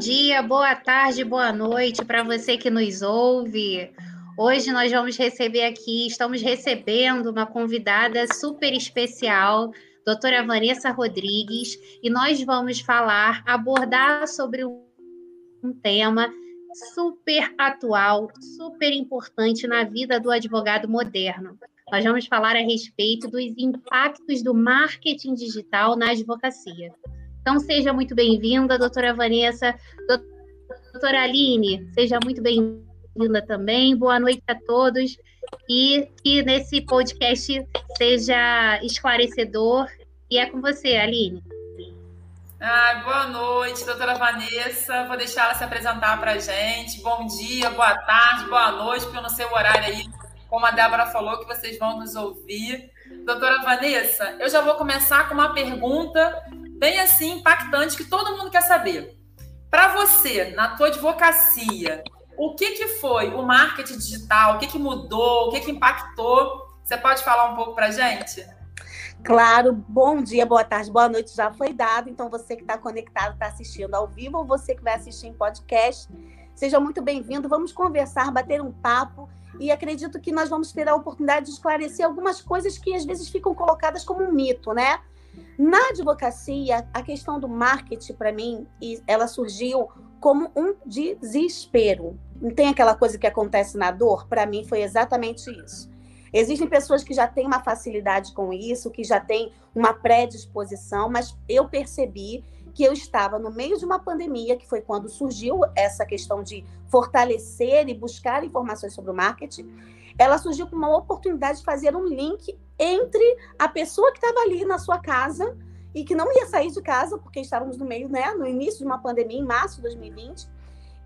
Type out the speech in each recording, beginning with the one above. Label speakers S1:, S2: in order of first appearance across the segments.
S1: Dia, boa tarde, boa noite para você que nos ouve. Hoje nós vamos receber aqui, estamos recebendo uma convidada super especial, doutora Vanessa Rodrigues, e nós vamos falar, abordar sobre um, um tema super atual, super importante na vida do advogado moderno. Nós vamos falar a respeito dos impactos do marketing digital na advocacia. Então, seja muito bem-vinda, doutora Vanessa. Doutora Aline, seja muito bem-vinda também. Boa noite a todos. E que nesse podcast seja esclarecedor. E é com você, Aline.
S2: Ah, boa noite, doutora Vanessa. Vou deixar ela se apresentar para a gente. Bom dia, boa tarde, boa noite, porque eu não sei o horário aí, como a Débora falou, que vocês vão nos ouvir. Doutora Vanessa, eu já vou começar com uma pergunta bem assim impactante que todo mundo quer saber. Para você, na tua advocacia, o que, que foi o marketing digital? O que, que mudou? O que, que impactou? Você pode falar um pouco para gente?
S3: Claro, bom dia, boa tarde, boa noite já foi dado. Então, você que está conectado, está assistindo ao vivo, ou você que vai assistir em podcast, seja muito bem-vindo. Vamos conversar, bater um papo e acredito que nós vamos ter a oportunidade de esclarecer algumas coisas que às vezes ficam colocadas como um mito, né? Na advocacia, a questão do marketing, para mim, ela surgiu como um desespero. Não tem aquela coisa que acontece na dor? Para mim, foi exatamente isso. Existem pessoas que já têm uma facilidade com isso, que já têm uma predisposição, mas eu percebi que eu estava no meio de uma pandemia, que foi quando surgiu essa questão de fortalecer e buscar informações sobre o marketing ela surgiu com uma oportunidade de fazer um link entre a pessoa que estava ali na sua casa e que não ia sair de casa, porque estávamos no meio, né, no início de uma pandemia, em março de 2020,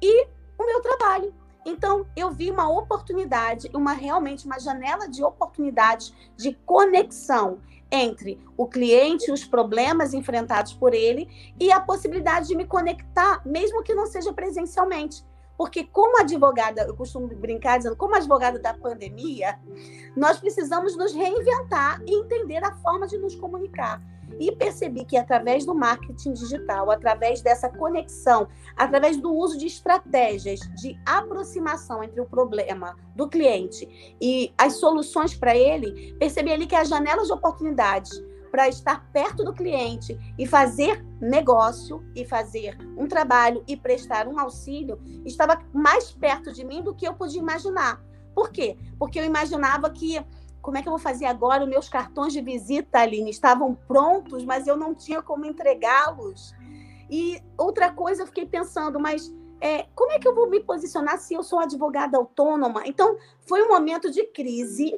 S3: e o meu trabalho. Então, eu vi uma oportunidade, uma realmente uma janela de oportunidades de conexão entre o cliente, os problemas enfrentados por ele e a possibilidade de me conectar, mesmo que não seja presencialmente. Porque, como advogada, eu costumo brincar dizendo, como advogada da pandemia, nós precisamos nos reinventar e entender a forma de nos comunicar. E percebi que através do marketing digital, através dessa conexão, através do uso de estratégias de aproximação entre o problema do cliente e as soluções para ele, percebi ali que as janelas de oportunidades para estar perto do cliente e fazer negócio e fazer um trabalho e prestar um auxílio estava mais perto de mim do que eu podia imaginar. Por quê? Porque eu imaginava que como é que eu vou fazer agora? Os meus cartões de visita, Aline, estavam prontos, mas eu não tinha como entregá-los. E outra coisa, eu fiquei pensando, mas é, como é que eu vou me posicionar se eu sou advogada autônoma? Então, foi um momento de crise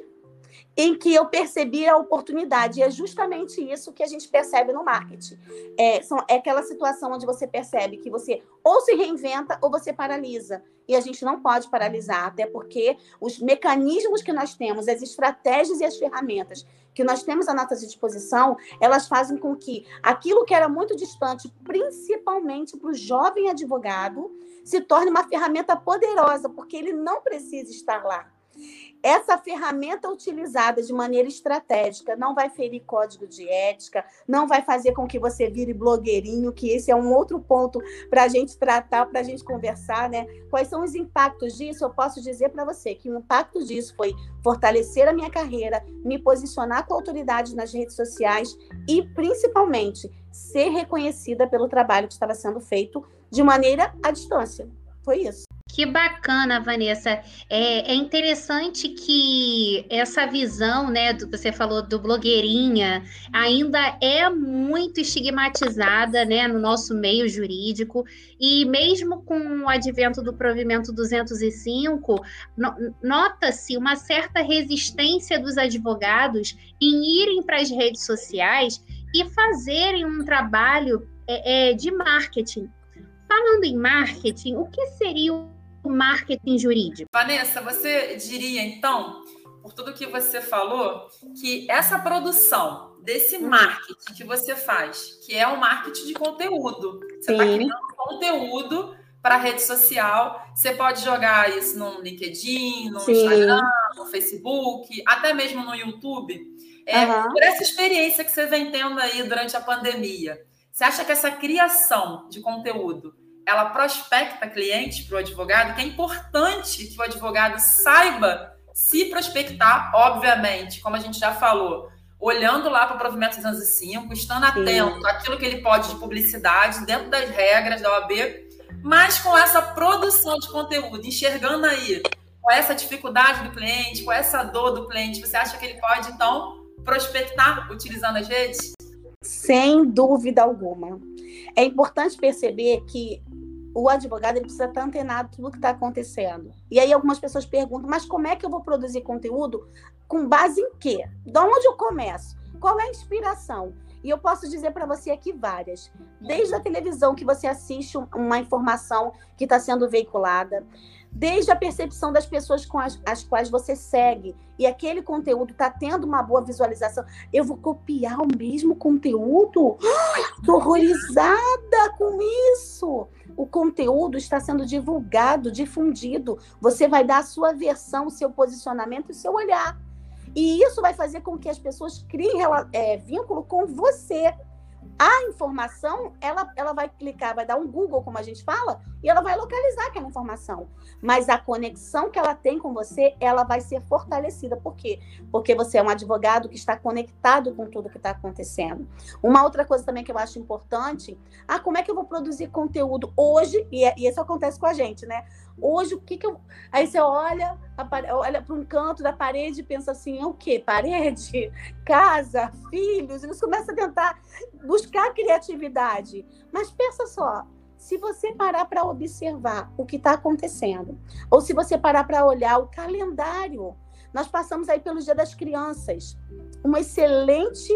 S3: em que eu percebi a oportunidade. E é justamente isso que a gente percebe no marketing. É, são, é aquela situação onde você percebe que você ou se reinventa ou você paralisa. E a gente não pode paralisar, até porque os mecanismos que nós temos, as estratégias e as ferramentas que nós temos à nossa disposição, elas fazem com que aquilo que era muito distante, principalmente para o jovem advogado, se torne uma ferramenta poderosa, porque ele não precisa estar lá essa ferramenta utilizada de maneira estratégica não vai ferir código de ética, não vai fazer com que você vire blogueirinho, que esse é um outro ponto para a gente tratar, para a gente conversar, né? Quais são os impactos disso? Eu posso dizer para você que o impacto disso foi fortalecer a minha carreira, me posicionar com autoridade nas redes sociais e, principalmente, ser reconhecida pelo trabalho que estava sendo feito de maneira à distância. Foi isso.
S1: Que bacana, Vanessa. É, é, interessante que essa visão, né, do, você falou do blogueirinha, ainda é muito estigmatizada, né, no nosso meio jurídico. E mesmo com o advento do provimento 205, no, nota-se uma certa resistência dos advogados em irem para as redes sociais e fazerem um trabalho é, é, de marketing. Falando em marketing, o que seria marketing jurídico.
S2: Vanessa, você diria então, por tudo que você falou, que essa produção desse uhum. marketing que você faz, que é o um marketing de conteúdo, você está criando conteúdo para a rede social, você pode jogar isso no LinkedIn, no Sim. Instagram, no Facebook, até mesmo no YouTube. É, uhum. Por essa experiência que você vem tendo aí durante a pandemia, Você acha que essa criação de conteúdo ela prospecta clientes para o advogado? Que é importante que o advogado saiba se prospectar, obviamente, como a gente já falou, olhando lá para o provimento 205, estando atento Sim. àquilo que ele pode de publicidade, dentro das regras da OAB, mas com essa produção de conteúdo, enxergando aí com essa dificuldade do cliente, com essa dor do cliente, você acha que ele pode, então, prospectar utilizando as redes?
S3: Sem dúvida alguma. É importante perceber que o advogado ele precisa estar antenado tudo que está acontecendo. E aí algumas pessoas perguntam, mas como é que eu vou produzir conteúdo? Com base em quê? De onde eu começo? Qual é a inspiração? E eu posso dizer para você aqui várias. Desde a televisão que você assiste uma informação que está sendo veiculada, desde a percepção das pessoas com as, as quais você segue e aquele conteúdo está tendo uma boa visualização, eu vou copiar o mesmo conteúdo? Estou horrorizada com isso! O conteúdo está sendo divulgado, difundido. Você vai dar a sua versão, o seu posicionamento e o seu olhar. E isso vai fazer com que as pessoas criem é, vínculo com você. A informação, ela, ela vai clicar, vai dar um Google, como a gente fala, e ela vai localizar aquela informação. Mas a conexão que ela tem com você, ela vai ser fortalecida. Por quê? Porque você é um advogado que está conectado com tudo que está acontecendo. Uma outra coisa também que eu acho importante, ah, como é que eu vou produzir conteúdo hoje? E, é, e isso acontece com a gente, né? Hoje, o que, que eu. Aí você olha, olha para um canto da parede e pensa assim: é o quê? Parede? Casa? Filhos? E você começa a tentar buscar criatividade. Mas pensa só, se você parar para observar o que está acontecendo, ou se você parar para olhar o calendário, nós passamos aí pelo Dia das Crianças. Um excelente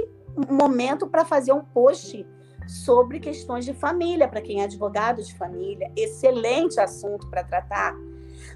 S3: momento para fazer um post sobre questões de família, para quem é advogado de família. Excelente assunto para tratar.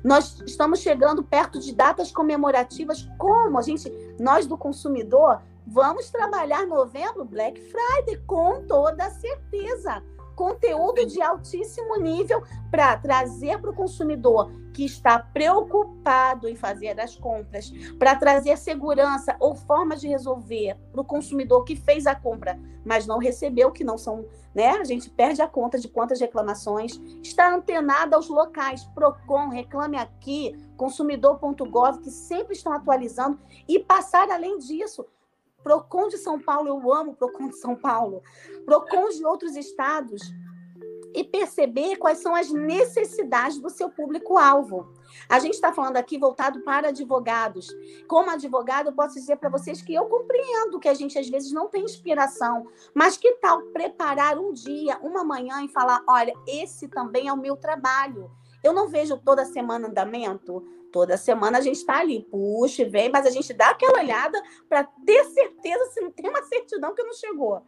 S3: Nós estamos chegando perto de datas comemorativas, como a gente, nós do consumidor, vamos trabalhar novembro, Black Friday, com toda certeza conteúdo de altíssimo nível para trazer para o consumidor que está preocupado em fazer as compras, para trazer segurança ou forma de resolver para o consumidor que fez a compra, mas não recebeu, que não são, né? A gente perde a conta de quantas reclamações. Está antenada aos locais, Procon, Reclame Aqui, consumidor.gov, que sempre estão atualizando e passar além disso Procon de São Paulo, eu amo Procon de São Paulo, Procon de outros estados, e perceber quais são as necessidades do seu público-alvo. A gente está falando aqui voltado para advogados. Como advogado, eu posso dizer para vocês que eu compreendo que a gente às vezes não tem inspiração, mas que tal preparar um dia, uma manhã e falar: olha, esse também é o meu trabalho. Eu não vejo toda semana andamento, Toda semana a gente está ali, puxa, vem, mas a gente dá aquela olhada para ter certeza se não tem uma certidão que não chegou.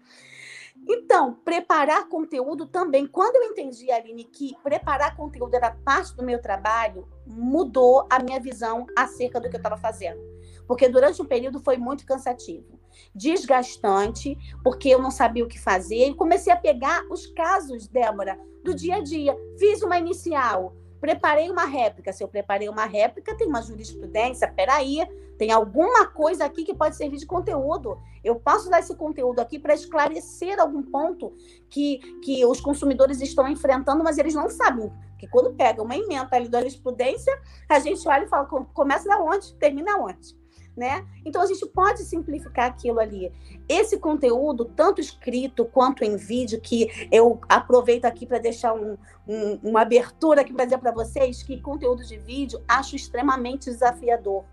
S3: Então, preparar conteúdo também. Quando eu entendi, Aline, que preparar conteúdo era parte do meu trabalho, mudou a minha visão acerca do que eu estava fazendo. Porque durante um período foi muito cansativo, desgastante, porque eu não sabia o que fazer. E comecei a pegar os casos, Débora, do dia a dia. Fiz uma inicial, Preparei uma réplica. Se eu preparei uma réplica, tem uma jurisprudência. Peraí, tem alguma coisa aqui que pode servir de conteúdo. Eu posso dar esse conteúdo aqui para esclarecer algum ponto que, que os consumidores estão enfrentando, mas eles não sabem. Porque quando pega uma emenda ali da jurisprudência, a gente olha e fala: começa da onde, termina onde né? Então a gente pode simplificar aquilo ali. Esse conteúdo, tanto escrito quanto em vídeo, que eu aproveito aqui para deixar um, um, uma abertura aqui para dizer para vocês que conteúdo de vídeo acho extremamente desafiador.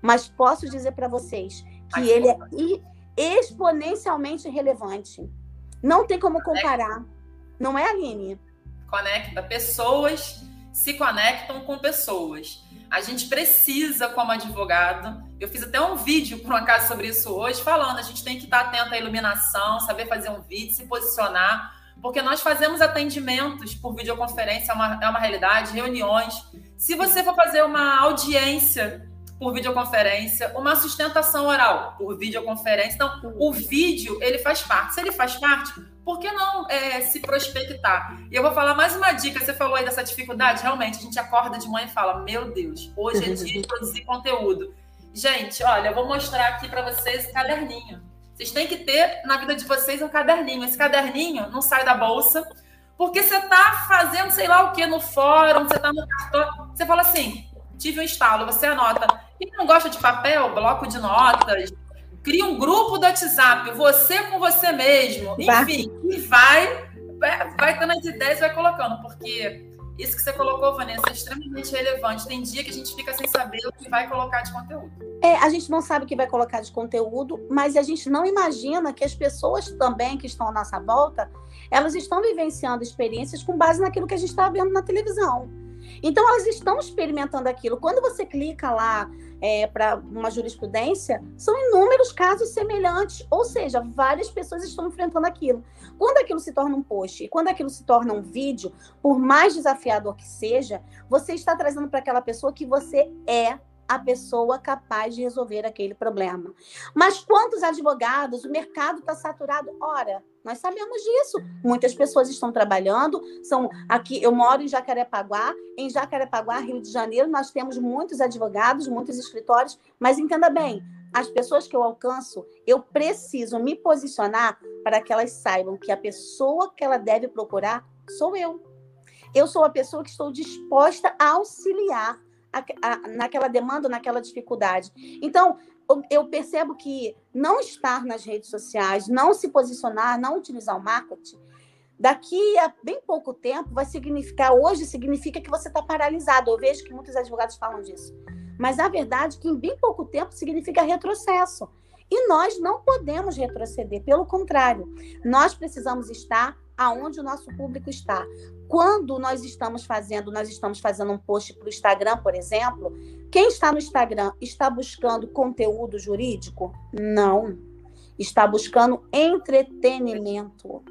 S3: Mas posso dizer para vocês que ele é exponencialmente relevante. Não tem como comparar. Não é, Aline?
S2: Conecta pessoas, se conectam com pessoas. A gente precisa, como advogado, eu fiz até um vídeo, por um acaso, sobre isso hoje, falando, a gente tem que estar atento à iluminação, saber fazer um vídeo, se posicionar, porque nós fazemos atendimentos por videoconferência, é uma, é uma realidade, reuniões. Se você for fazer uma audiência por videoconferência, uma sustentação oral por videoconferência. Então, o vídeo, ele faz parte. Se ele faz parte, por que não é, se prospectar? E eu vou falar mais uma dica. Você falou aí dessa dificuldade. Realmente, a gente acorda de manhã e fala: Meu Deus, hoje é dia de produzir conteúdo. Gente, olha, eu vou mostrar aqui para vocês o caderninho. Vocês têm que ter na vida de vocês um caderninho. Esse caderninho não sai da bolsa, porque você está fazendo sei lá o que no fórum, você está no cartão. Você fala assim: tive um estalo, você anota. Quem não gosta de papel, bloco de notas, cria um grupo do WhatsApp, você com você mesmo. Enfim, e vai, vai, vai dando as ideias e vai colocando, porque isso que você colocou, Vanessa, é extremamente relevante. Tem dia que a gente fica sem saber o que vai colocar de conteúdo.
S3: É, a gente não sabe o que vai colocar de conteúdo, mas a gente não imagina que as pessoas também que estão à nossa volta, elas estão vivenciando experiências com base naquilo que a gente está vendo na televisão. Então, elas estão experimentando aquilo. Quando você clica lá é, para uma jurisprudência, são inúmeros casos semelhantes, ou seja, várias pessoas estão enfrentando aquilo. Quando aquilo se torna um post e quando aquilo se torna um vídeo, por mais desafiador que seja, você está trazendo para aquela pessoa que você é a pessoa capaz de resolver aquele problema. Mas quantos advogados, o mercado está saturado? Ora, nós sabemos disso. Muitas pessoas estão trabalhando. São aqui, eu moro em Jacarepaguá. Em Jacarepaguá, Rio de Janeiro, nós temos muitos advogados, muitos escritórios. Mas entenda bem, as pessoas que eu alcanço, eu preciso me posicionar para que elas saibam que a pessoa que ela deve procurar sou eu. Eu sou a pessoa que estou disposta a auxiliar a, a, naquela demanda, naquela dificuldade. Então, eu percebo que não estar nas redes sociais, não se posicionar, não utilizar o marketing, daqui a bem pouco tempo vai significar, hoje significa que você está paralisado. Eu vejo que muitos advogados falam disso. Mas a verdade é que em bem pouco tempo significa retrocesso. E nós não podemos retroceder, pelo contrário, nós precisamos estar aonde o nosso público está. Quando nós estamos fazendo, nós estamos fazendo um post para o Instagram, por exemplo, quem está no Instagram está buscando conteúdo jurídico? Não. Está buscando entretenimento.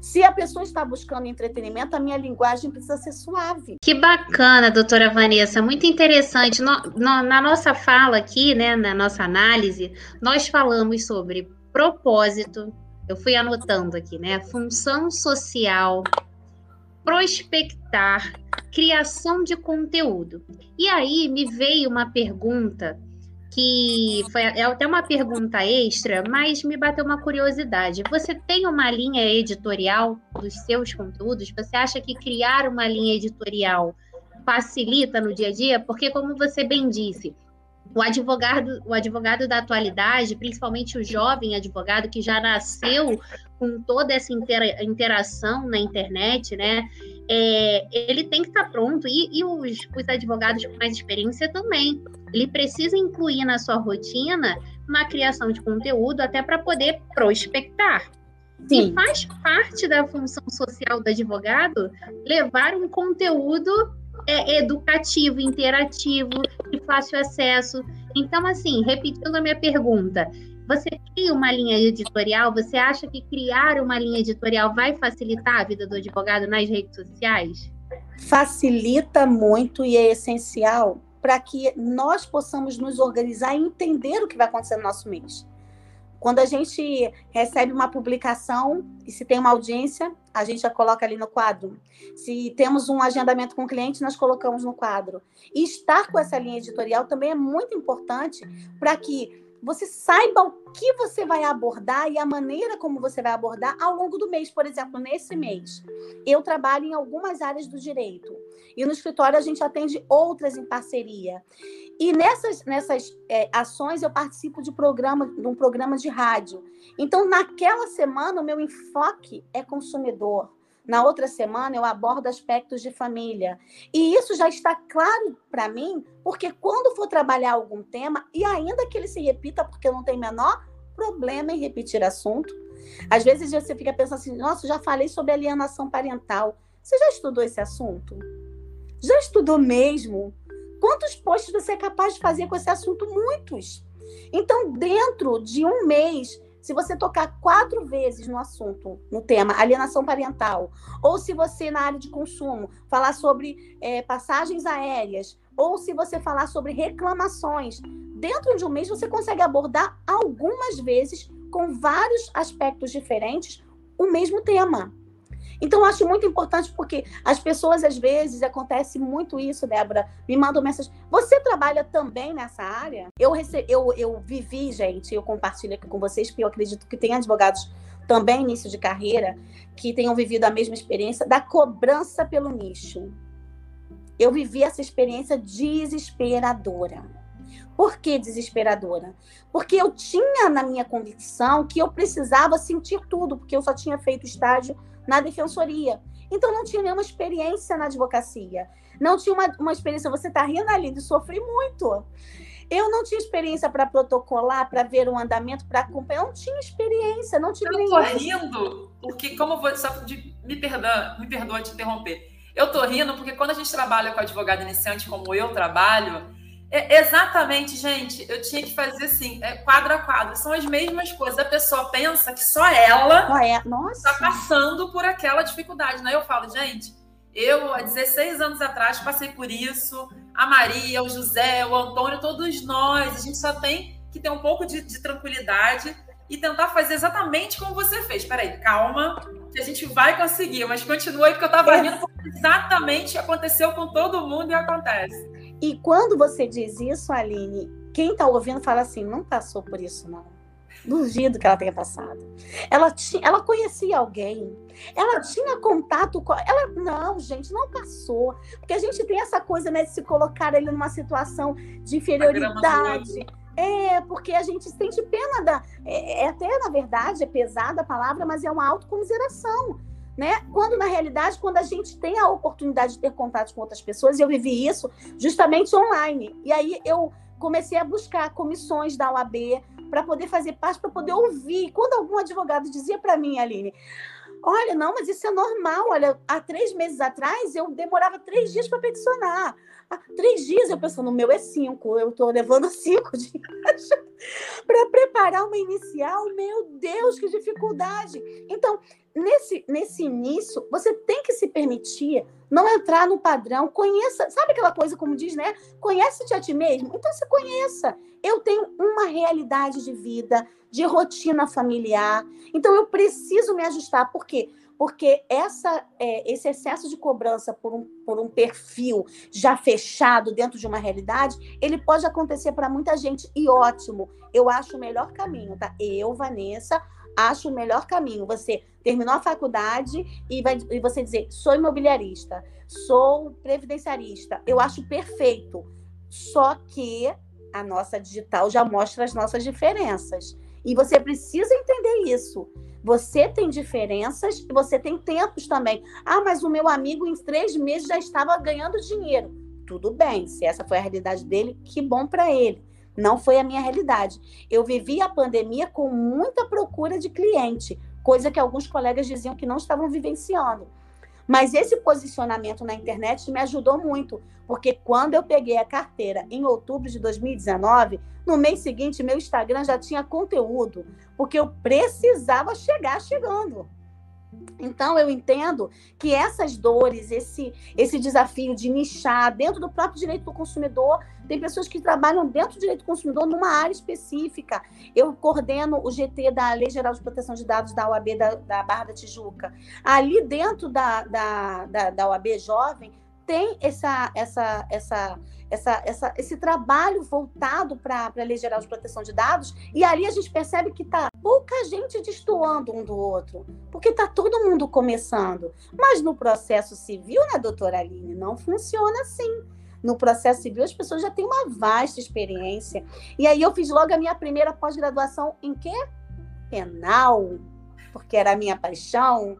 S3: Se a pessoa está buscando entretenimento, a minha linguagem precisa ser suave.
S1: Que bacana, doutora Vanessa, muito interessante. No, no, na nossa fala aqui, né, na nossa análise, nós falamos sobre propósito, eu fui anotando aqui, né? Função social, prospectar, criação de conteúdo. E aí me veio uma pergunta que foi é até uma pergunta extra, mas me bateu uma curiosidade. Você tem uma linha editorial dos seus conteúdos? Você acha que criar uma linha editorial facilita no dia a dia? Porque, como você bem disse, o advogado, o advogado da atualidade, principalmente o jovem advogado que já nasceu com toda essa intera interação na internet, né? É, ele tem que estar tá pronto e, e os, os, advogados com mais experiência também. Ele precisa incluir na sua rotina uma criação de conteúdo até para poder prospectar. Sim. E faz parte da função social do advogado levar um conteúdo é educativo, interativo, de fácil acesso. Então, assim, repetindo a minha pergunta, você cria uma linha editorial? Você acha que criar uma linha editorial vai facilitar a vida do advogado nas redes sociais?
S3: Facilita muito e é essencial para que nós possamos nos organizar e entender o que vai acontecer no nosso mês. Quando a gente recebe uma publicação e se tem uma audiência, a gente já coloca ali no quadro. Se temos um agendamento com o cliente, nós colocamos no quadro. E estar com essa linha editorial também é muito importante para que você saiba o que você vai abordar e a maneira como você vai abordar ao longo do mês. Por exemplo, nesse mês, eu trabalho em algumas áreas do direito. E no escritório a gente atende outras em parceria. E nessas, nessas é, ações eu participo de, programa, de um programa de rádio. Então, naquela semana, o meu enfoque é consumidor. Na outra semana, eu abordo aspectos de família. E isso já está claro para mim, porque quando for trabalhar algum tema, e ainda que ele se repita, porque eu não tenho menor problema em repetir assunto, às vezes você fica pensando assim: nossa, já falei sobre alienação parental. Você já estudou esse assunto? Já estudou mesmo? Quantos posts você é capaz de fazer com esse assunto? Muitos. Então, dentro de um mês, se você tocar quatro vezes no assunto, no tema alienação parental, ou se você, na área de consumo, falar sobre é, passagens aéreas, ou se você falar sobre reclamações, dentro de um mês você consegue abordar algumas vezes, com vários aspectos diferentes, o mesmo tema. Então, eu acho muito importante porque as pessoas, às vezes, acontece muito isso, Débora, me mandam mensagem. Você trabalha também nessa área? Eu, rece... eu, eu vivi, gente, eu compartilho aqui com vocês, porque eu acredito que tem advogados também início de carreira que tenham vivido a mesma experiência da cobrança pelo nicho. Eu vivi essa experiência desesperadora. Por que desesperadora? Porque eu tinha na minha convicção que eu precisava sentir tudo, porque eu só tinha feito estágio na defensoria. Então, não tinha nenhuma experiência na advocacia. Não tinha uma, uma experiência. Você está rindo ali, de sofrer muito. Eu não tinha experiência para protocolar, para ver o andamento, para acompanhar. Eu não tinha experiência, não tinha.
S2: Eu tô rindo, porque, como eu vou. Só de, me, perdoa, me perdoa te interromper. Eu tô rindo porque quando a gente trabalha com advogado iniciante, como eu trabalho, é exatamente, gente, eu tinha que fazer assim, é, quadro a quadro. São as mesmas coisas. A pessoa pensa que só ela está passando por aquela dificuldade. Né? Eu falo, gente, eu, há 16 anos atrás, passei por isso. A Maria, o José, o Antônio, todos nós. A gente só tem que ter um pouco de, de tranquilidade e tentar fazer exatamente como você fez. Peraí, calma, que a gente vai conseguir. Mas continua aí, porque eu estava rindo, porque exatamente aconteceu com todo mundo e acontece.
S3: E quando você diz isso, Aline, quem está ouvindo fala assim: não passou por isso, não. Duvido que ela tenha passado. Ela, tinha, ela conhecia alguém, ela tinha contato com. Ela, não, gente, não passou. Porque a gente tem essa coisa né, de se colocar ele numa situação de inferioridade. É, porque a gente sente pena da. É, é, até, na verdade, é pesada a palavra, mas é uma autocomiseração né? Quando na realidade, quando a gente tem a oportunidade de ter contato com outras pessoas, eu vivi isso justamente online. E aí eu comecei a buscar comissões da OAB para poder fazer parte, para poder ouvir. Quando algum advogado dizia para mim, Aline, olha, não, mas isso é normal. Olha, há três meses atrás eu demorava três dias para peticionar. Há três dias eu pensando, o meu é cinco, eu estou levando cinco dias para preparar uma inicial. Meu Deus, que dificuldade! Então, nesse, nesse início, você tem que se permitir não entrar no padrão, conheça, sabe aquela coisa como diz, né? Conhece-te a ti mesmo? Então se conheça. Eu tenho uma realidade de vida, de rotina familiar, então eu preciso me ajustar. Por quê? Porque essa, é, esse excesso de cobrança por um, por um perfil já fechado dentro de uma realidade, ele pode acontecer para muita gente. E ótimo, eu acho o melhor caminho, tá? Eu, Vanessa, acho o melhor caminho. Você terminou a faculdade e, vai, e você dizer: sou imobiliarista, sou previdenciarista. Eu acho perfeito. Só que a nossa digital já mostra as nossas diferenças. E você precisa entender isso. Você tem diferenças e você tem tempos também. Ah, mas o meu amigo em três meses já estava ganhando dinheiro. Tudo bem, se essa foi a realidade dele, que bom para ele. Não foi a minha realidade. Eu vivi a pandemia com muita procura de cliente, coisa que alguns colegas diziam que não estavam vivenciando. Mas esse posicionamento na internet me ajudou muito, porque quando eu peguei a carteira em outubro de 2019, no mês seguinte meu Instagram já tinha conteúdo, porque eu precisava chegar chegando. Então, eu entendo que essas dores, esse, esse desafio de nichar dentro do próprio direito do consumidor, tem pessoas que trabalham dentro do direito do consumidor numa área específica. Eu coordeno o GT da Lei Geral de Proteção de Dados da OAB da, da Barra da Tijuca. Ali dentro da, da, da, da OAB Jovem, tem essa, essa, essa, essa, essa, esse trabalho voltado para a Lei Geral de Proteção de Dados, e ali a gente percebe que está pouca gente destoando um do outro, porque está todo mundo começando. Mas no processo civil, né, doutora Aline, não funciona assim. No processo civil, as pessoas já têm uma vasta experiência. E aí eu fiz logo a minha primeira pós-graduação em quê? Penal, porque era a minha paixão.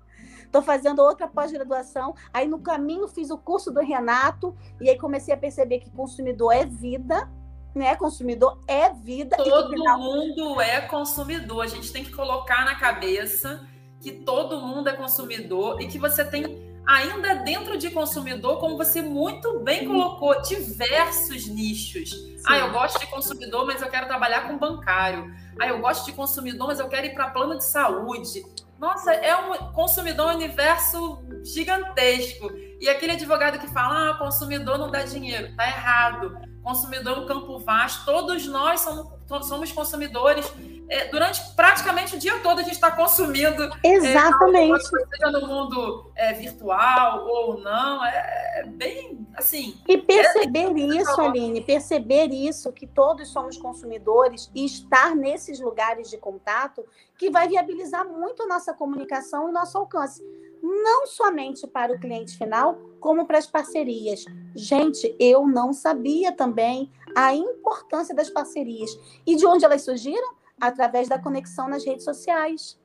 S3: Estou fazendo outra pós-graduação. Aí no caminho fiz o curso do Renato e aí comecei a perceber que consumidor é vida, né? Consumidor é vida.
S2: Todo final... mundo é consumidor. A gente tem que colocar na cabeça que todo mundo é consumidor e que você tem ainda dentro de consumidor, como você muito bem colocou, diversos nichos. Sim. Ah, eu gosto de consumidor, mas eu quero trabalhar com bancário. Ah, eu gosto de consumidor, mas eu quero ir para plano de saúde. Nossa, é um consumidor um universo gigantesco. E aquele advogado que fala, ah, consumidor não dá dinheiro, tá errado. Consumidor é um campo vasto. Todos nós somos, somos consumidores é, durante praticamente o dia todo a gente está consumindo.
S3: É, Exatamente.
S2: É, seja no mundo é, virtual ou não, é, é bem assim.
S3: E perceber isso, Aline, perceber isso, que todos somos consumidores e estar nesses lugares de contato, que vai viabilizar muito a nossa comunicação e nosso alcance. Não somente para o cliente final, como para as parcerias. Gente, eu não sabia também a importância das parcerias. E de onde elas surgiram? Através da conexão nas redes sociais.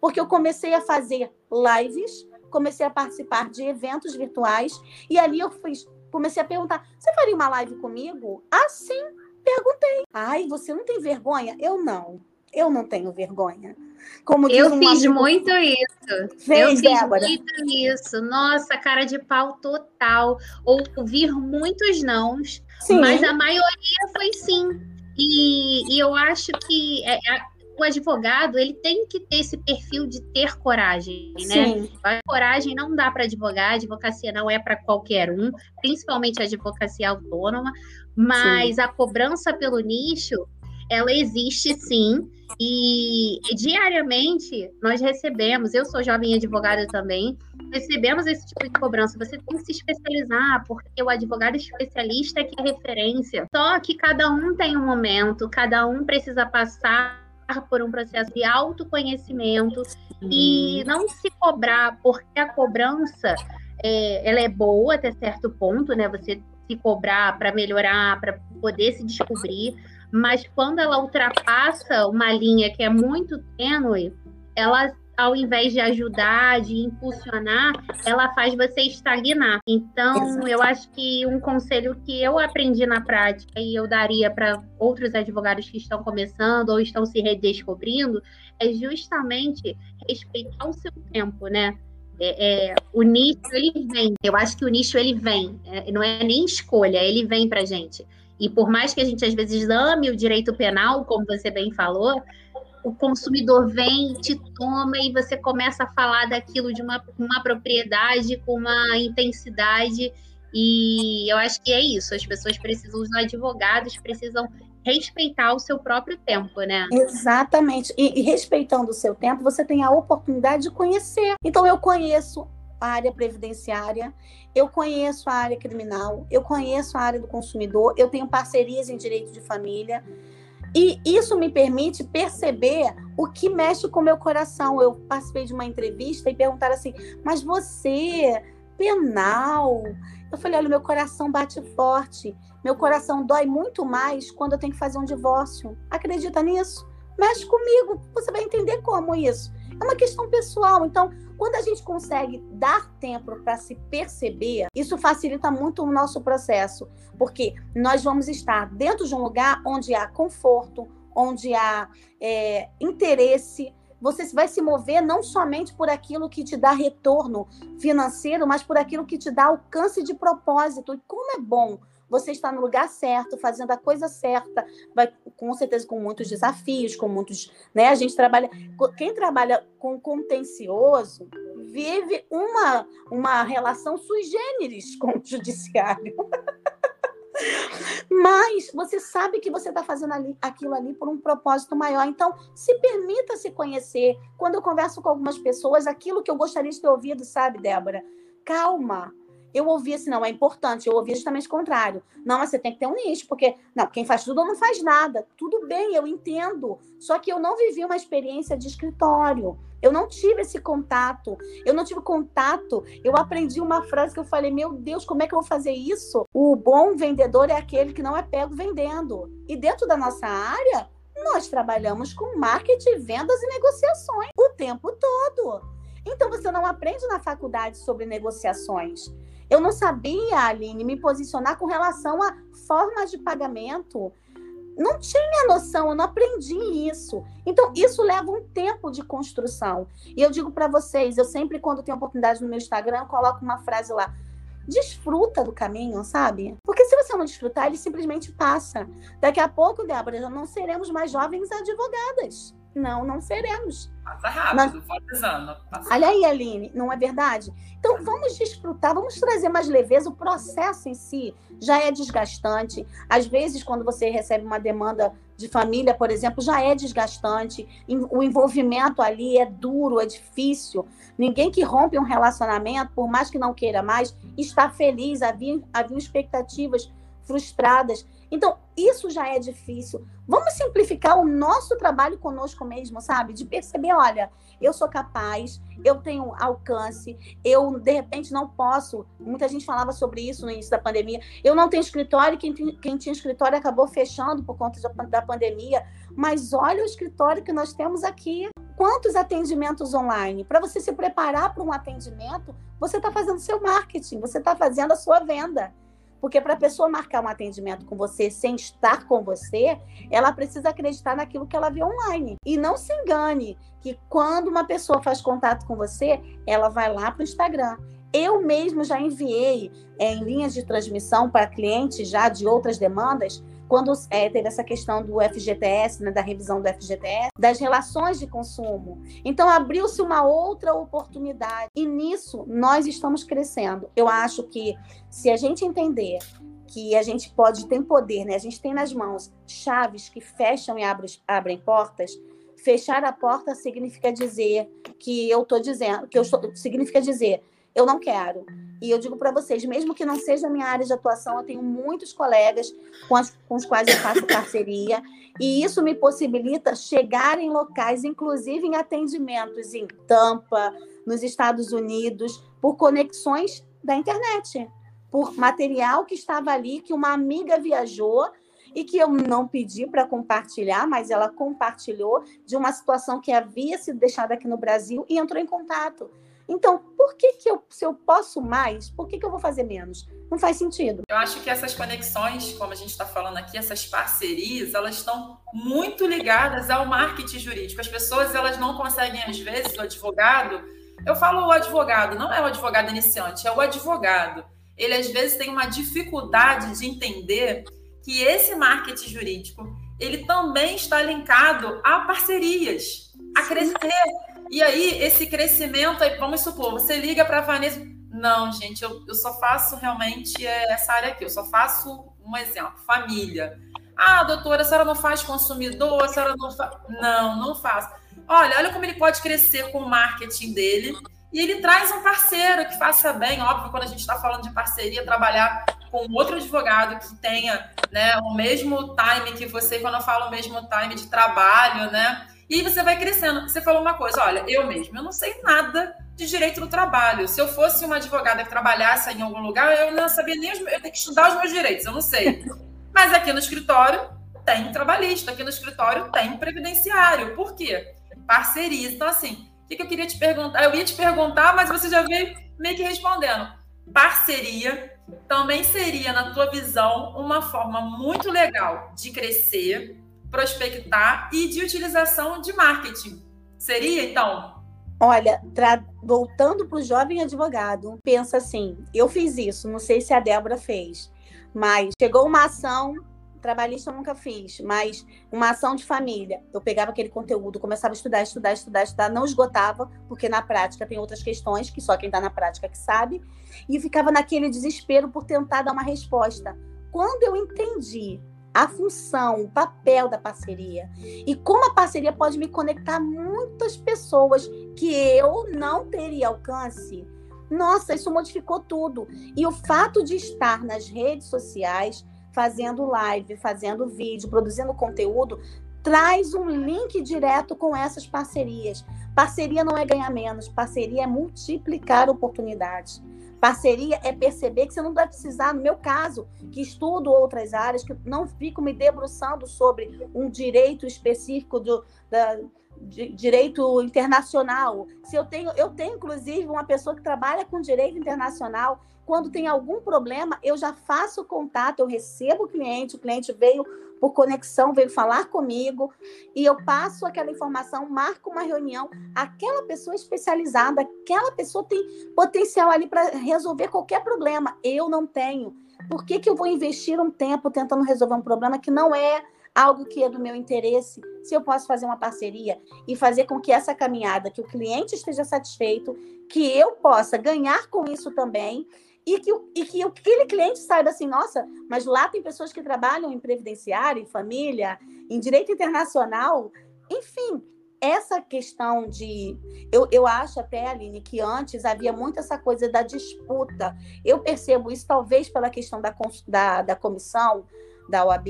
S3: Porque eu comecei a fazer lives, comecei a participar de eventos virtuais, e ali eu fiz, comecei a perguntar: você faria uma live comigo? Assim, perguntei. Ai, você não tem vergonha? Eu não. Eu não tenho vergonha.
S1: Como eu fiz amigo... muito isso. Fez, eu fiz Débora. muito isso. Nossa, cara de pau total. Ouvir muitos nãos, sim. mas a maioria foi sim. E, e eu acho que é, é, o advogado ele tem que ter esse perfil de ter coragem, né? A coragem não dá para advogar, a advocacia não é para qualquer um, principalmente a advocacia autônoma, mas sim. a cobrança pelo nicho ela existe sim. E diariamente nós recebemos, eu sou jovem advogada também, recebemos esse tipo de cobrança. Você tem que se especializar, porque o advogado especialista é que é referência. Só que cada um tem um momento, cada um precisa passar por um processo de autoconhecimento uhum. e não se cobrar, porque a cobrança é, ela é boa até certo ponto, né? Você se cobrar para melhorar, para poder se descobrir mas quando ela ultrapassa uma linha que é muito tênue, ela ao invés de ajudar, de impulsionar, ela faz você estagnar. Então, Exato. eu acho que um conselho que eu aprendi na prática e eu daria para outros advogados que estão começando ou estão se redescobrindo é justamente respeitar o seu tempo, né? É, é, o nicho ele vem. Eu acho que o nicho ele vem. É, não é nem escolha, ele vem para gente. E por mais que a gente às vezes ame o direito penal, como você bem falou, o consumidor vem, te toma e você começa a falar daquilo de uma, uma propriedade, com uma intensidade. E eu acho que é isso. As pessoas precisam, os advogados precisam respeitar o seu próprio tempo, né?
S3: Exatamente. E, e, respeitando o seu tempo, você tem a oportunidade de conhecer. Então, eu conheço a área previdenciária, eu conheço a área criminal, eu conheço a área do consumidor, eu tenho parcerias em direito de família. E isso me permite perceber o que mexe com o meu coração. Eu participei de uma entrevista e perguntaram assim: Mas você, penal? Eu falei: Olha, meu coração bate forte. Meu coração dói muito mais quando eu tenho que fazer um divórcio. Acredita nisso? Mexe comigo. Você vai entender como isso. É uma questão pessoal. Então, quando a gente consegue dar tempo para se perceber, isso facilita muito o nosso processo, porque nós vamos estar dentro de um lugar onde há conforto, onde há é, interesse. Você vai se mover não somente por aquilo que te dá retorno financeiro, mas por aquilo que te dá alcance de propósito. E como é bom você está no lugar certo, fazendo a coisa certa, vai com certeza com muitos desafios, com muitos, né? A gente trabalha, quem trabalha com contencioso vive uma uma relação sui generis com o judiciário. Mas você sabe que você está fazendo ali, aquilo ali por um propósito maior. Então, se permita se conhecer. Quando eu converso com algumas pessoas, aquilo que eu gostaria de ter ouvido, sabe, Débora? Calma eu ouvi assim, não, é importante. Eu ouvi justamente o contrário. Não, mas você tem que ter um nicho, porque, não, quem faz tudo não faz nada. Tudo bem, eu entendo. Só que eu não vivi uma experiência de escritório. Eu não tive esse contato. Eu não tive contato. Eu aprendi uma frase que eu falei: Meu Deus, como é que eu vou fazer isso? O bom vendedor é aquele que não é pego vendendo. E dentro da nossa área, nós trabalhamos com marketing, vendas e negociações o tempo todo. Então você não aprende na faculdade sobre negociações. Eu não sabia, Aline, me posicionar com relação a formas de pagamento. Não tinha noção, eu não aprendi isso. Então, isso leva um tempo de construção. E eu digo para vocês, eu sempre, quando tenho oportunidade no meu Instagram, coloco uma frase lá. Desfruta do caminho, sabe? Porque se você não desfrutar, ele simplesmente passa. Daqui a pouco, Débora, já não seremos mais jovens advogadas Não, não seremos.
S2: Passa rápido, passa
S3: Olha aí, Aline, não é verdade? Então, vamos desfrutar, vamos trazer mais leveza. O processo em si já é desgastante. Às vezes, quando você recebe uma demanda de família, por exemplo, já é desgastante. O envolvimento ali é duro, é difícil. Ninguém que rompe um relacionamento, por mais que não queira mais, está feliz. Havia, havia expectativas frustradas. Então, isso já é difícil. Vamos simplificar o nosso trabalho conosco mesmo, sabe? De perceber, olha, eu sou capaz, eu tenho alcance, eu de repente não posso. Muita gente falava sobre isso no início da pandemia. Eu não tenho escritório, quem, quem tinha escritório acabou fechando por conta da pandemia. Mas olha o escritório que nós temos aqui. Quantos atendimentos online? Para você se preparar para um atendimento, você está fazendo seu marketing, você está fazendo a sua venda. Porque para a pessoa marcar um atendimento com você sem estar com você, ela precisa acreditar naquilo que ela vê online. E não se engane que quando uma pessoa faz contato com você, ela vai lá para o Instagram. Eu mesmo já enviei é, em linhas de transmissão para clientes já de outras demandas quando é, teve essa questão do FGTS, né, da revisão do FGTS, das relações de consumo. Então, abriu-se uma outra oportunidade. E nisso, nós estamos crescendo. Eu acho que se a gente entender que a gente pode, tem poder, né? a gente tem nas mãos chaves que fecham e abrem, abrem portas, fechar a porta significa dizer que eu estou dizendo, que eu estou, significa dizer eu não quero. E eu digo para vocês, mesmo que não seja a minha área de atuação, eu tenho muitos colegas com, as, com os quais eu faço parceria, e isso me possibilita chegar em locais, inclusive em atendimentos em Tampa, nos Estados Unidos, por conexões da internet, por material que estava ali, que uma amiga viajou e que eu não pedi para compartilhar, mas ela compartilhou de uma situação que havia sido deixada aqui no Brasil e entrou em contato. Então, por que, que eu, se eu posso mais, por que, que eu vou fazer menos? Não faz sentido.
S2: Eu acho que essas conexões, como a gente está falando aqui, essas parcerias, elas estão muito ligadas ao marketing jurídico. As pessoas elas não conseguem, às vezes, o advogado. Eu falo o advogado, não é o advogado iniciante, é o advogado. Ele às vezes tem uma dificuldade de entender que esse marketing jurídico ele também está linkado a parcerias, a crescer e aí, esse crescimento, aí, vamos supor, você liga para a Vanessa. Não, gente, eu, eu só faço realmente essa área aqui, eu só faço um exemplo, família. Ah, doutora, a senhora não faz consumidor, a senhora não faz. Não, não faz. Olha, olha como ele pode crescer com o marketing dele. E ele traz um parceiro que faça bem, óbvio, quando a gente está falando de parceria, trabalhar com outro advogado que tenha né, o mesmo time que você, quando eu falo o mesmo time de trabalho, né? E aí você vai crescendo. Você falou uma coisa, olha, eu mesmo, eu não sei nada de direito do trabalho. Se eu fosse uma advogada que trabalhasse em algum lugar, eu não sabia nem os meus, eu tenho que estudar os meus direitos, eu não sei. Mas aqui no escritório tem trabalhista, aqui no escritório tem previdenciário. Por quê? Parceria. Então, assim, o que, eu queria te perguntar? Eu ia te perguntar, mas você já veio meio que respondendo. Parceria também seria, na tua visão, uma forma muito legal de crescer prospectar e de utilização de marketing. Seria, então?
S3: Olha, voltando para o jovem advogado, pensa assim: eu fiz isso, não sei se a Débora fez, mas chegou uma ação trabalhista eu nunca fiz, mas uma ação de família. Eu pegava aquele conteúdo, começava a estudar, estudar, estudar, estudar, não esgotava, porque na prática tem outras questões que só quem está na prática que sabe, e ficava naquele desespero por tentar dar uma resposta. Quando eu entendi a função, o papel da parceria e como a parceria pode me conectar a muitas pessoas que eu não teria alcance. Nossa, isso modificou tudo. E o fato de estar nas redes sociais, fazendo live, fazendo vídeo, produzindo conteúdo, traz um link direto com essas parcerias. Parceria não é ganhar menos, parceria é multiplicar oportunidades. Parceria é perceber que você não vai precisar, no meu caso, que estudo outras áreas, que não fico me debruçando sobre um direito específico do, da, de, direito internacional. Se eu tenho, eu tenho inclusive uma pessoa que trabalha com direito internacional. Quando tem algum problema, eu já faço contato, eu recebo o cliente, o cliente veio por conexão, veio falar comigo e eu passo aquela informação, marco uma reunião. Aquela pessoa especializada, aquela pessoa tem potencial ali para resolver qualquer problema. Eu não tenho. Por que, que eu vou investir um tempo tentando resolver um problema que não é algo que é do meu interesse, se eu posso fazer uma parceria e fazer com que essa caminhada, que o cliente esteja satisfeito, que eu possa ganhar com isso também, e que, e que aquele cliente saiba assim, nossa, mas lá tem pessoas que trabalham em previdenciário, em família, em direito internacional, enfim, essa questão de. Eu, eu acho até, Aline, que antes havia muito essa coisa da disputa. Eu percebo isso, talvez pela questão da, da, da comissão da OAB,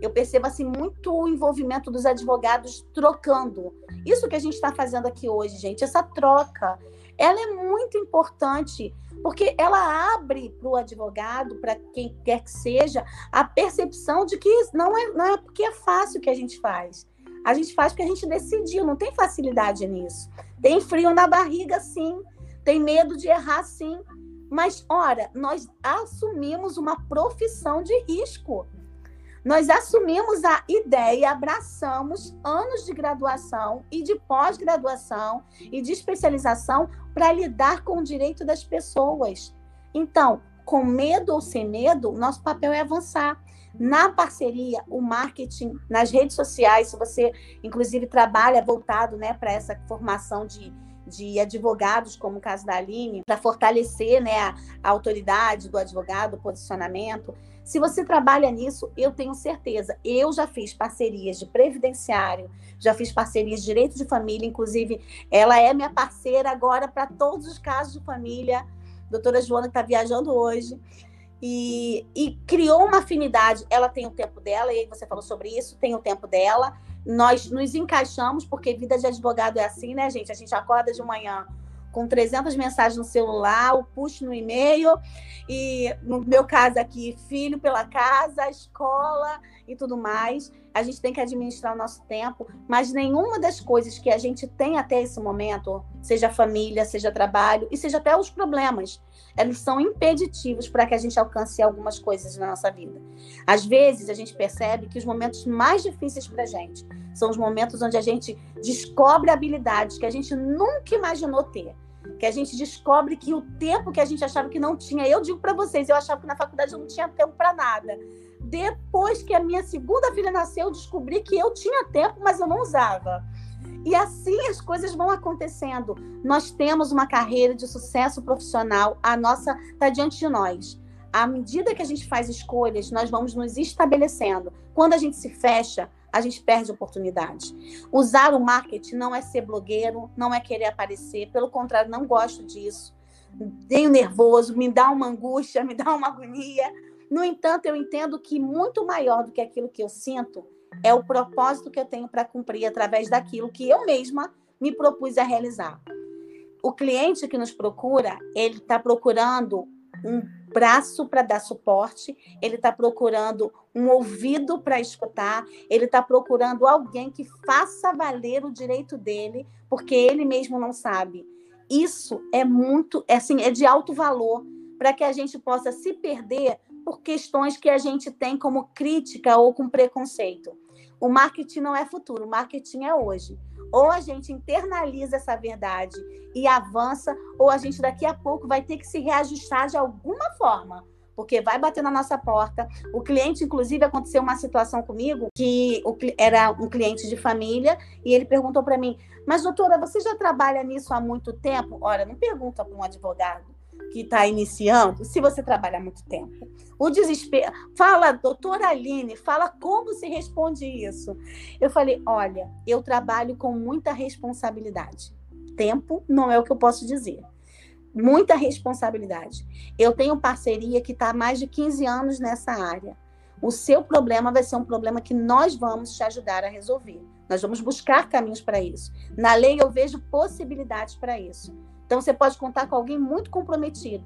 S3: eu percebo assim muito o envolvimento dos advogados trocando. Isso que a gente está fazendo aqui hoje, gente, essa troca, ela é muito importante porque ela abre para o advogado, para quem quer que seja, a percepção de que não é, não é porque é fácil que a gente faz. A gente faz porque a gente decidiu, não tem facilidade nisso. Tem frio na barriga, sim. Tem medo de errar, sim. Mas, ora, nós assumimos uma profissão de risco. Nós assumimos a ideia, abraçamos anos de graduação e de pós-graduação e de especialização para lidar com o direito das pessoas. Então, com medo ou sem medo, nosso papel é avançar. Na parceria, o marketing nas redes sociais, se você, inclusive, trabalha voltado né, para essa formação de, de advogados, como o caso da Aline, para fortalecer né, a, a autoridade do advogado, o posicionamento. Se você trabalha nisso, eu tenho certeza. Eu já fiz parcerias de previdenciário, já fiz parcerias de direito de família, inclusive ela é minha parceira agora para todos os casos de família. doutora Joana está viajando hoje e, e criou uma afinidade. Ela tem o tempo dela, e você falou sobre isso, tem o tempo dela. Nós nos encaixamos, porque vida de advogado é assim, né, gente? A gente acorda de manhã com 300 mensagens no celular, o push no e-mail, e no meu caso aqui, filho pela casa, escola e tudo mais. A gente tem que administrar o nosso tempo, mas nenhuma das coisas que a gente tem até esse momento, seja família, seja trabalho e seja até os problemas, eles são impeditivos para que a gente alcance algumas coisas na nossa vida. Às vezes a gente percebe que os momentos mais difíceis para a gente são os momentos onde a gente descobre habilidades que a gente nunca imaginou ter que a gente descobre que o tempo que a gente achava que não tinha, eu digo para vocês, eu achava que na faculdade eu não tinha tempo para nada. Depois que a minha segunda filha nasceu, eu descobri que eu tinha tempo, mas eu não usava. E assim as coisas vão acontecendo. Nós temos uma carreira de sucesso profissional, a nossa está diante de nós. À medida que a gente faz escolhas, nós vamos nos estabelecendo. Quando a gente se fecha, a gente perde oportunidade. Usar o marketing não é ser blogueiro, não é querer aparecer, pelo contrário, não gosto disso. Tenho nervoso, me dá uma angústia, me dá uma agonia. No entanto, eu entendo que muito maior do que aquilo que eu sinto é o propósito que eu tenho para cumprir através daquilo que eu mesma me propus a realizar. O cliente que nos procura, ele está procurando um braço para dar suporte, ele está procurando um ouvido para escutar, ele está procurando alguém que faça valer o direito dele, porque ele mesmo não sabe. Isso é muito, é, assim, é de alto valor para que a gente possa se perder por questões que a gente tem como crítica ou com preconceito. O marketing não é futuro, o marketing é hoje. Ou a gente internaliza essa verdade e avança, ou a gente daqui a pouco vai ter que se reajustar de alguma forma porque vai bater na nossa porta. O cliente, inclusive, aconteceu uma situação comigo que era um cliente de família e ele perguntou para mim: Mas, doutora, você já trabalha nisso há muito tempo? Ora, não pergunta para um advogado que está iniciando se você trabalha há muito tempo. O desespero. Fala, doutora Aline, fala como se responde isso. Eu falei: olha, eu trabalho com muita responsabilidade. Tempo não é o que eu posso dizer. Muita responsabilidade. Eu tenho parceria que está há mais de 15 anos nessa área. O seu problema vai ser um problema que nós vamos te ajudar a resolver. Nós vamos buscar caminhos para isso. Na lei, eu vejo possibilidades para isso. Então, você pode contar com alguém muito comprometido.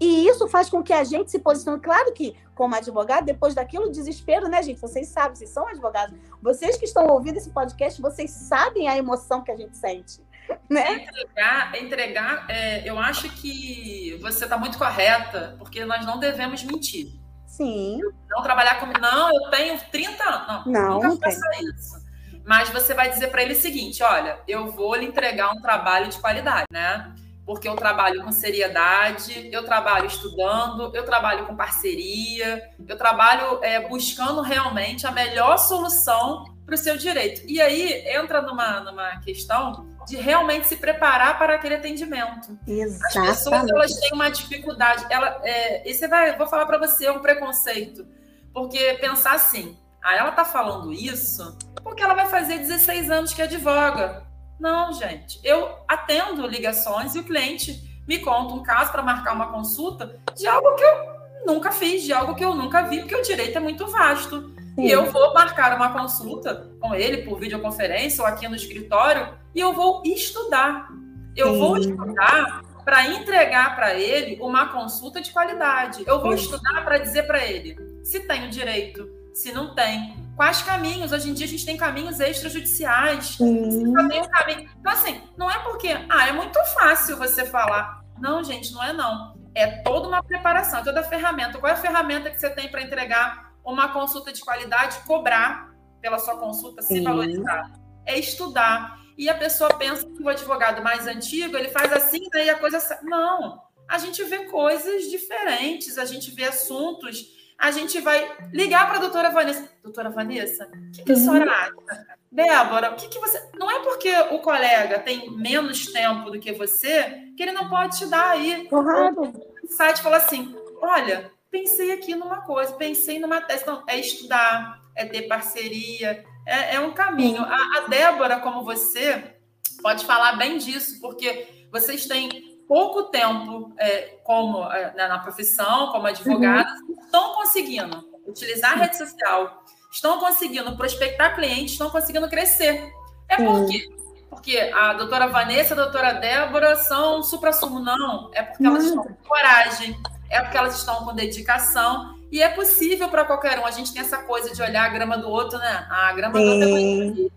S3: E isso faz com que a gente se posicione. Claro que, como advogado, depois daquilo, desespero, né, gente? Vocês sabem, vocês são advogados. Vocês que estão ouvindo esse podcast, vocês sabem a emoção que a gente sente. Né?
S2: Entregar, entregar é, eu acho que você está muito correta, porque nós não devemos mentir.
S3: Sim.
S2: Não trabalhar como, não, eu tenho 30 anos. Não, não nunca não faça isso mas você vai dizer para ele o seguinte: olha, eu vou lhe entregar um trabalho de qualidade, né? Porque eu trabalho com seriedade, eu trabalho estudando, eu trabalho com parceria, eu trabalho é, buscando realmente a melhor solução para o seu direito. E aí entra numa, numa questão de realmente se preparar para aquele atendimento.
S3: Exatamente.
S2: As pessoas elas têm uma dificuldade. Ela, é, e você vai, vou falar para você, é um preconceito. Porque pensar assim, ah, ela está falando isso porque ela vai fazer 16 anos que advoga. Não, gente. Eu atendo ligações e o cliente me conta um caso para marcar uma consulta de algo que eu nunca fiz, de algo que eu nunca vi, porque o direito é muito vasto. Sim. E eu vou marcar uma consulta com ele por videoconferência ou aqui no escritório e eu vou estudar. Eu Sim. vou estudar para entregar para ele uma consulta de qualidade. Eu vou Sim. estudar para dizer para ele se tem o direito, se não tem, Quais caminhos? Hoje em dia a gente tem caminhos extrajudiciais. Sim. Você um caminho. Então, assim, não é porque, ah, é muito fácil você falar. Não, gente, não é não. É toda uma preparação, toda a ferramenta. Qual é a ferramenta que você tem para entregar uma consulta de qualidade, cobrar pela sua consulta, se valorizar? É estudar. E a pessoa pensa que o advogado mais antigo, ele faz assim, daí a coisa. Não. A gente vê coisas diferentes, a gente vê assuntos a gente vai ligar para a doutora Vanessa. Doutora Vanessa, o que, que a senhora acha? Débora, o que, que você. Não é porque o colega tem menos tempo do que você que ele não pode te dar aí.
S3: Claro.
S2: O site fala assim: olha, pensei aqui numa coisa, pensei numa tese. Não, é estudar, é ter parceria, é, é um caminho. A, a Débora, como você, pode falar bem disso, porque vocês têm pouco tempo é, como é, né, na profissão, como advogadas, uhum. estão conseguindo utilizar a rede social, estão conseguindo prospectar clientes, estão conseguindo crescer. É por quê? Porque a doutora Vanessa e a doutora Débora são supra-sumo, não. É porque elas estão com coragem, é porque elas estão com dedicação. E é possível para qualquer um. A gente tem essa coisa de olhar a grama do outro, né? Ah, a grama do outro é muito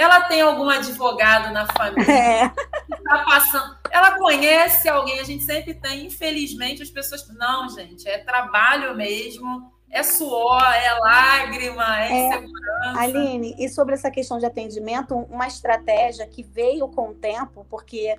S2: ela tem algum advogado na família é. que está passando. Ela conhece alguém, a gente sempre tem, infelizmente, as pessoas. Não, gente, é trabalho mesmo, é suor, é lágrima, é, é insegurança.
S3: Aline, e sobre essa questão de atendimento, uma estratégia que veio com o tempo, porque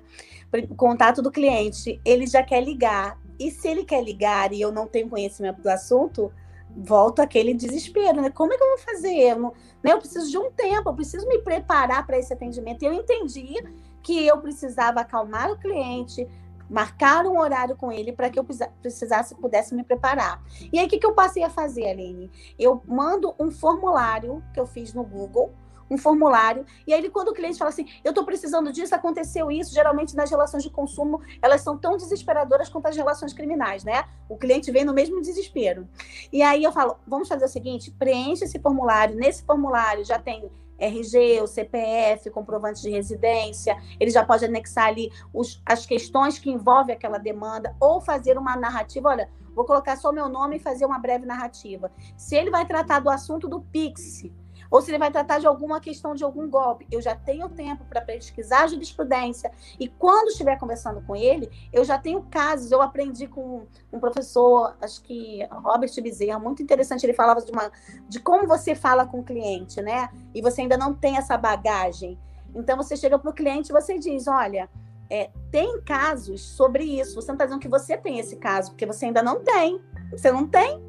S3: o contato do cliente, ele já quer ligar. E se ele quer ligar e eu não tenho conhecimento do assunto, volta aquele desespero, né? Como é que eu vou fazer? Eu, não, né? eu preciso de um tempo, eu preciso me preparar para esse atendimento. E eu entendi que eu precisava acalmar o cliente, marcar um horário com ele para que eu precisasse, pudesse me preparar. E aí, o que, que eu passei a fazer, Aline? Eu mando um formulário que eu fiz no Google, um formulário, e aí quando o cliente fala assim, eu estou precisando disso, aconteceu isso, geralmente nas relações de consumo, elas são tão desesperadoras quanto as relações criminais, né? O cliente vem no mesmo desespero. E aí eu falo, vamos fazer o seguinte, preencha esse formulário, nesse formulário já tem RG, o CPF, comprovante de residência, ele já pode anexar ali os, as questões que envolvem aquela demanda, ou fazer uma narrativa, olha, vou colocar só o meu nome e fazer uma breve narrativa. Se ele vai tratar do assunto do Pix, ou se ele vai tratar de alguma questão de algum golpe. Eu já tenho tempo para pesquisar a jurisprudência e quando estiver conversando com ele, eu já tenho casos. Eu aprendi com um professor, acho que Robert Bezerra, muito interessante. Ele falava de, uma, de como você fala com o cliente, né? E você ainda não tem essa bagagem. Então você chega para o cliente e você diz: olha. É, tem casos sobre isso. Você não está dizendo que você tem esse caso, porque você ainda não tem. Você não tem,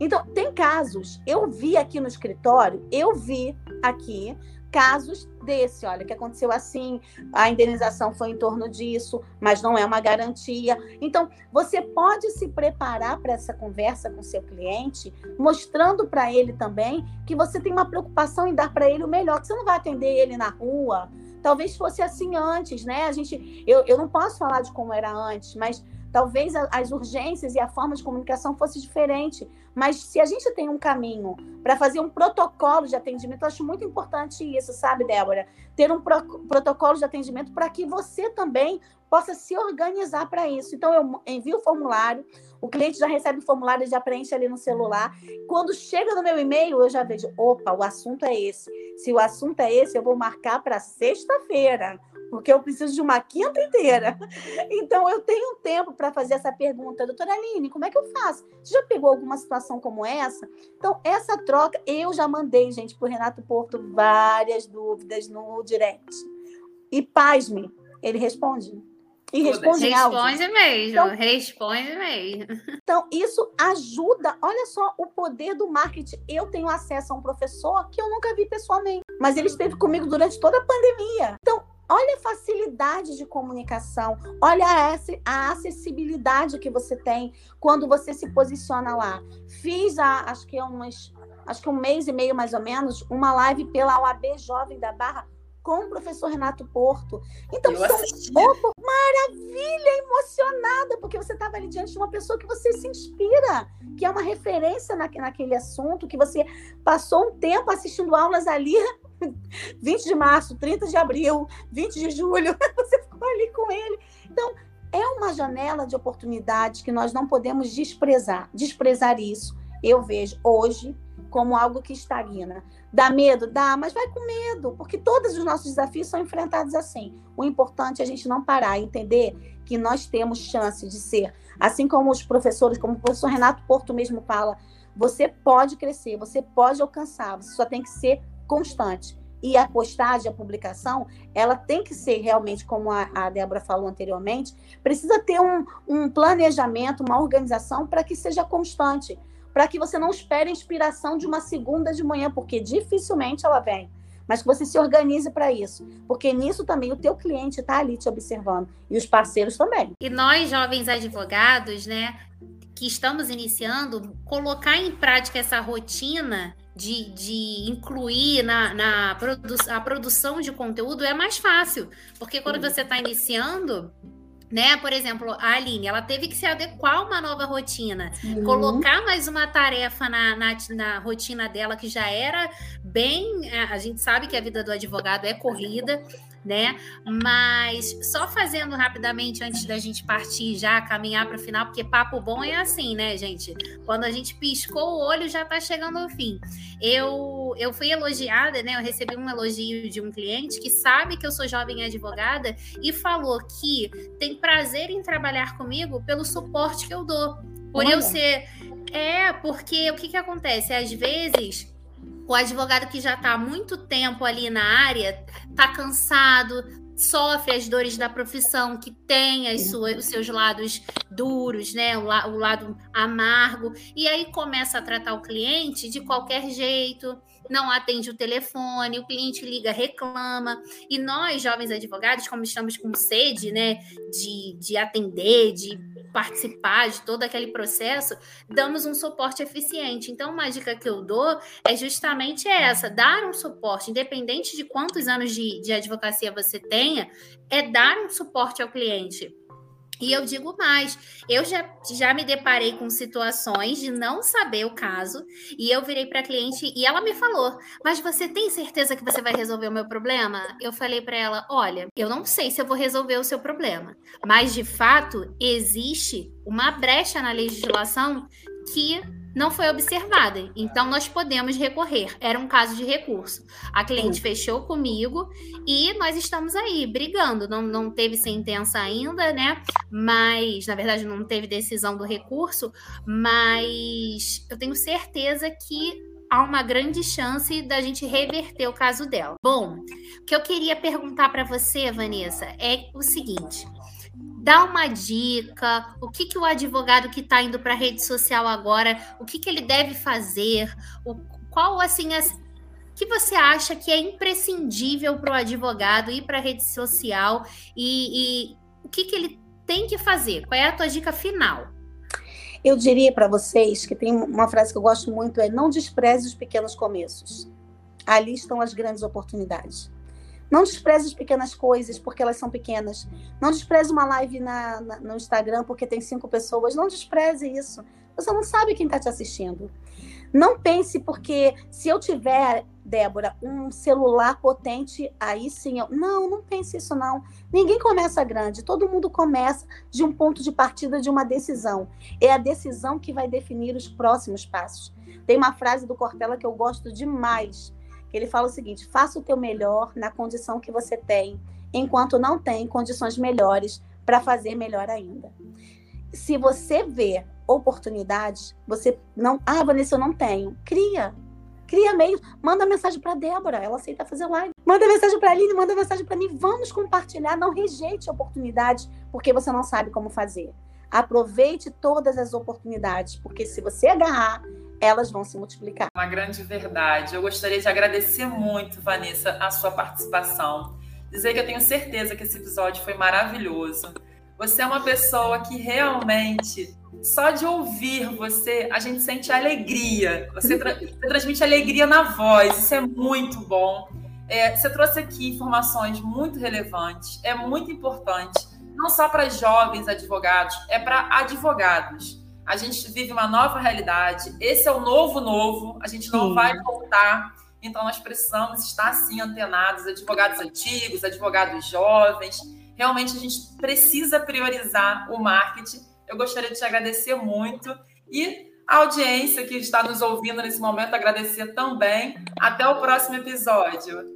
S3: então, tem casos, eu vi aqui no escritório, eu vi aqui casos desse, olha, que aconteceu assim, a indenização foi em torno disso, mas não é uma garantia. Então, você pode se preparar para essa conversa com seu cliente, mostrando para ele também que você tem uma preocupação em dar para ele o melhor, que você não vai atender ele na rua. Talvez fosse assim antes, né? A gente, eu, eu não posso falar de como era antes, mas talvez as urgências e a forma de comunicação fosse diferente. Mas se a gente tem um caminho para fazer um protocolo de atendimento, eu acho muito importante isso, sabe, Débora? Ter um pro protocolo de atendimento para que você também possa se organizar para isso. Então, eu envio o formulário, o cliente já recebe o formulário, já preenche ali no celular. Quando chega no meu e-mail, eu já vejo: opa, o assunto é esse. Se o assunto é esse, eu vou marcar para sexta-feira porque eu preciso de uma quinta inteira. Então, eu tenho tempo para fazer essa pergunta. Doutora Aline, como é que eu faço? Você já pegou alguma situação como essa? Então, essa troca, eu já mandei, gente, para o Renato Porto várias dúvidas no direct. E, pasme, ele responde. E responde
S1: Responde mesmo, então, responde mesmo.
S3: Então, isso ajuda. Olha só o poder do marketing. Eu tenho acesso a um professor que eu nunca vi pessoalmente, mas ele esteve comigo durante toda a pandemia. Então, olha a facilidade de comunicação, olha a acessibilidade que você tem quando você se posiciona lá. Fiz, a, acho que é umas, acho que um mês e meio mais ou menos, uma live pela OAB Jovem da Barra com o professor Renato Porto. Então, são, opa, maravilha, emocionada, porque você estava ali diante de uma pessoa que você se inspira, que é uma referência na, naquele assunto, que você passou um tempo assistindo aulas ali, 20 de março, 30 de abril, 20 de julho, você ficou ali com ele. Então, é uma janela de oportunidades que nós não podemos desprezar. Desprezar isso, eu vejo hoje como algo que estagna. Dá medo? Dá, mas vai com medo, porque todos os nossos desafios são enfrentados assim. O importante é a gente não parar, entender que nós temos chance de ser, assim como os professores, como o professor Renato Porto mesmo fala, você pode crescer, você pode alcançar, você só tem que ser constante. E a postagem, a publicação, ela tem que ser realmente, como a, a Débora falou anteriormente, precisa ter um, um planejamento, uma organização para que seja constante para que você não espere a inspiração de uma segunda de manhã, porque dificilmente ela vem. Mas que você se organize para isso, porque nisso também o teu cliente está ali te observando e os parceiros também.
S1: E nós jovens advogados, né, que estamos iniciando, colocar em prática essa rotina de, de, incluir na, na produ a produção de conteúdo é mais fácil. Porque quando você está iniciando, né? Por exemplo, a Aline, ela teve que se adequar a uma nova rotina, uhum. colocar mais uma tarefa na, na, na, rotina dela que já era bem. É, a gente sabe que a vida do advogado é corrida, né? Mas só fazendo rapidamente antes da gente partir já, caminhar para o final, porque papo bom é assim, né, gente? Quando a gente piscou o olho, já está chegando ao fim. Eu, eu fui elogiada, né? Eu recebi um elogio de um cliente que sabe que eu sou jovem advogada e falou que tem prazer em trabalhar comigo pelo suporte que eu dou. Por Olha. eu ser. É, porque o que, que acontece? Às vezes o advogado que já está há muito tempo ali na área está cansado, sofre as dores da profissão, que tem as suas, os seus lados duros, né? O, la, o lado amargo, e aí começa a tratar o cliente de qualquer jeito não atende o telefone, o cliente liga, reclama. E nós, jovens advogados, como estamos com sede, né, de, de atender, de participar de todo aquele processo, damos um suporte eficiente. Então, uma dica que eu dou é justamente essa: dar um suporte, independente de quantos anos de, de advocacia você tenha, é dar um suporte ao cliente. E eu digo mais, eu já, já me deparei com situações de não saber o caso, e eu virei para a cliente e ela me falou: Mas você tem certeza que você vai resolver o meu problema? Eu falei para ela: Olha, eu não sei se eu vou resolver o seu problema, mas de fato existe uma brecha na legislação que não foi observada. Então, nós podemos recorrer. Era um caso de recurso. A cliente fechou comigo e nós estamos aí brigando. Não, não teve sentença ainda, né? Mas, na verdade, não teve decisão do recurso. Mas eu tenho certeza que há uma grande chance da gente reverter o caso dela. Bom, o que eu queria perguntar para você, Vanessa, é o seguinte dá uma dica, o que, que o advogado que está indo para a rede social agora, o que, que ele deve fazer, o, qual assim as, que você acha que é imprescindível para o advogado ir para a rede social e, e o que, que ele tem que fazer? Qual é a tua dica final?
S3: Eu diria para vocês que tem uma frase que eu gosto muito é não despreze os pequenos começos. Ali estão as grandes oportunidades. Não despreze as pequenas coisas porque elas são pequenas. Não despreze uma live na, na, no Instagram porque tem cinco pessoas. Não despreze isso. Você não sabe quem está te assistindo. Não pense porque se eu tiver, Débora, um celular potente, aí sim eu. Não, não pense isso, não. Ninguém começa grande. Todo mundo começa de um ponto de partida de uma decisão. É a decisão que vai definir os próximos passos. Tem uma frase do Cortella que eu gosto demais ele fala o seguinte: faça o teu melhor na condição que você tem, enquanto não tem condições melhores para fazer melhor ainda. Se você vê oportunidades, você não, ah, Vanessa, eu não tenho, cria. Cria meios, manda mensagem para Débora, ela aceita fazer live. Manda mensagem para Aline, manda mensagem para mim. Vamos compartilhar, não rejeite oportunidades porque você não sabe como fazer. Aproveite todas as oportunidades, porque se você agarrar, elas vão se multiplicar.
S2: Uma grande verdade. Eu gostaria de agradecer muito, Vanessa, a sua participação. Dizer que eu tenho certeza que esse episódio foi maravilhoso. Você é uma pessoa que realmente, só de ouvir você, a gente sente alegria. Você, tra você transmite alegria na voz, isso é muito bom. É, você trouxe aqui informações muito relevantes, é muito importante, não só para jovens advogados, é para advogados. A gente vive uma nova realidade, esse é o novo novo, a gente não Sim. vai voltar. Então, nós precisamos estar, assim, antenados, advogados antigos, advogados jovens, realmente a gente precisa priorizar o marketing. Eu gostaria de te agradecer muito e a audiência que está nos ouvindo nesse momento, agradecer também. Até o próximo episódio.